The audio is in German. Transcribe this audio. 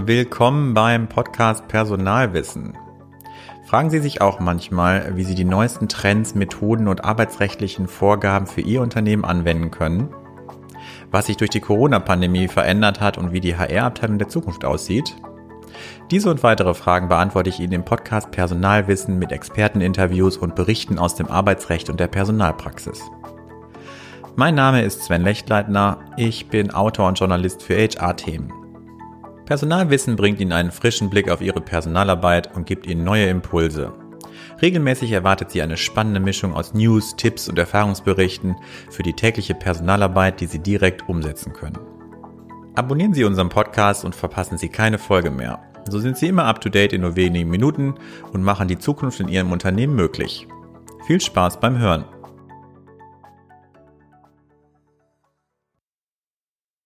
Willkommen beim Podcast Personalwissen. Fragen Sie sich auch manchmal, wie Sie die neuesten Trends, Methoden und arbeitsrechtlichen Vorgaben für Ihr Unternehmen anwenden können? Was sich durch die Corona-Pandemie verändert hat und wie die HR-Abteilung der Zukunft aussieht? Diese und weitere Fragen beantworte ich Ihnen im Podcast Personalwissen mit Experteninterviews und Berichten aus dem Arbeitsrecht und der Personalpraxis. Mein Name ist Sven Lechtleitner, ich bin Autor und Journalist für HR-Themen. Personalwissen bringt Ihnen einen frischen Blick auf Ihre Personalarbeit und gibt Ihnen neue Impulse. Regelmäßig erwartet Sie eine spannende Mischung aus News, Tipps und Erfahrungsberichten für die tägliche Personalarbeit, die Sie direkt umsetzen können. Abonnieren Sie unseren Podcast und verpassen Sie keine Folge mehr. So sind Sie immer up-to-date in nur wenigen Minuten und machen die Zukunft in Ihrem Unternehmen möglich. Viel Spaß beim Hören!